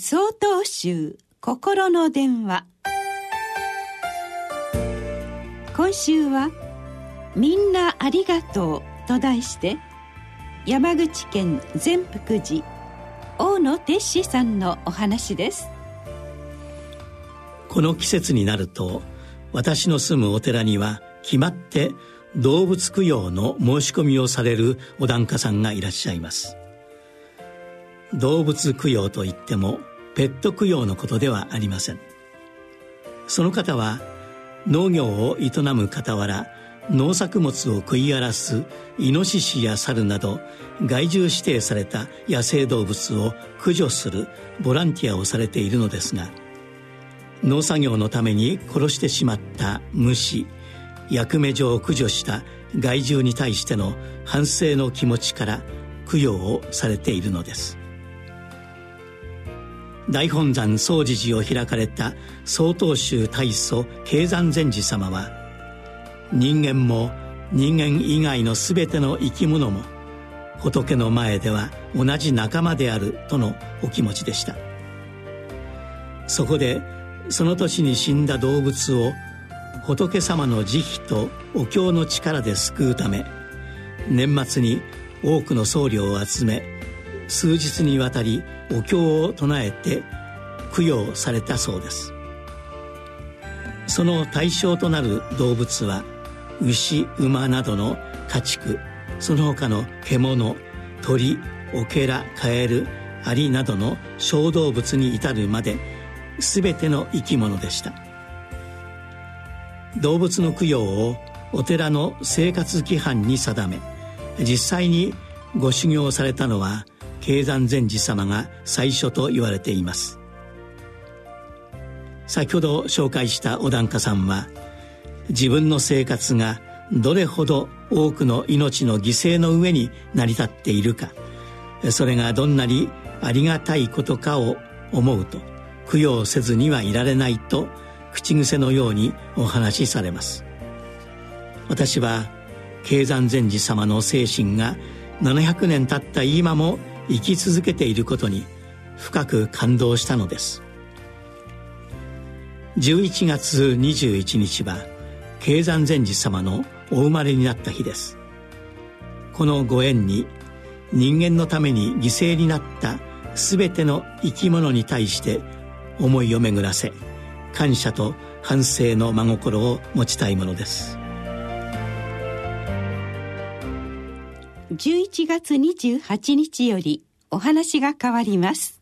総統集心の電話。今週は「みんなありがとう」と題して山口県善福寺大野哲司さんのお話です。この季節になると私の住むお寺には決まって動物供養の申し込みをされるお檀家さんがいらっしゃいます。動物供養といってもペット供養のことではありません。その方は農業を営む傍ら農作物を食い荒らすイノシシや猿など害獣指定された野生動物を駆除するボランティアをされているのですが農作業のために殺してしまった虫役目上駆除した害獣に対しての反省の気持ちから供養をされているのです。大本山総持寺を開かれた曹洞宗大祖慶山禅師様は人間も人間以外の全ての生き物も仏の前では同じ仲間であるとのお気持ちでした。そこでその年に死んだ動物を仏様の慈悲とお経の力で救うため年末に多くの僧侶を集め数日にわたりお経を唱えて供養されたそうです。その対象となる動物は牛馬などの家畜その他の獣鳥オケラカエルアリなどの小動物に至るまで全ての生き物でした。動物の供養をお寺の生活規範に定め実際にご修行されたのは慶山禅師様が最初と言われています。先ほど紹介したお檀家さんは自分の生活がどれほど多くの命の犠牲の上に成り立っているかそれがどんなにありがたいことかを思うと供養せずにはいられないと口癖のようにお話しされます。私は慶山禅師様の精神が700年経った今も生き続けていることに深く感動したのです。11月21日は慶山禅師様のお生まれになった日です。このご縁に人間のために犠牲になった全ての生き物に対して思いを巡らせ感謝と反省の真心を持ちたいものです。11月28日よりお話が変わります。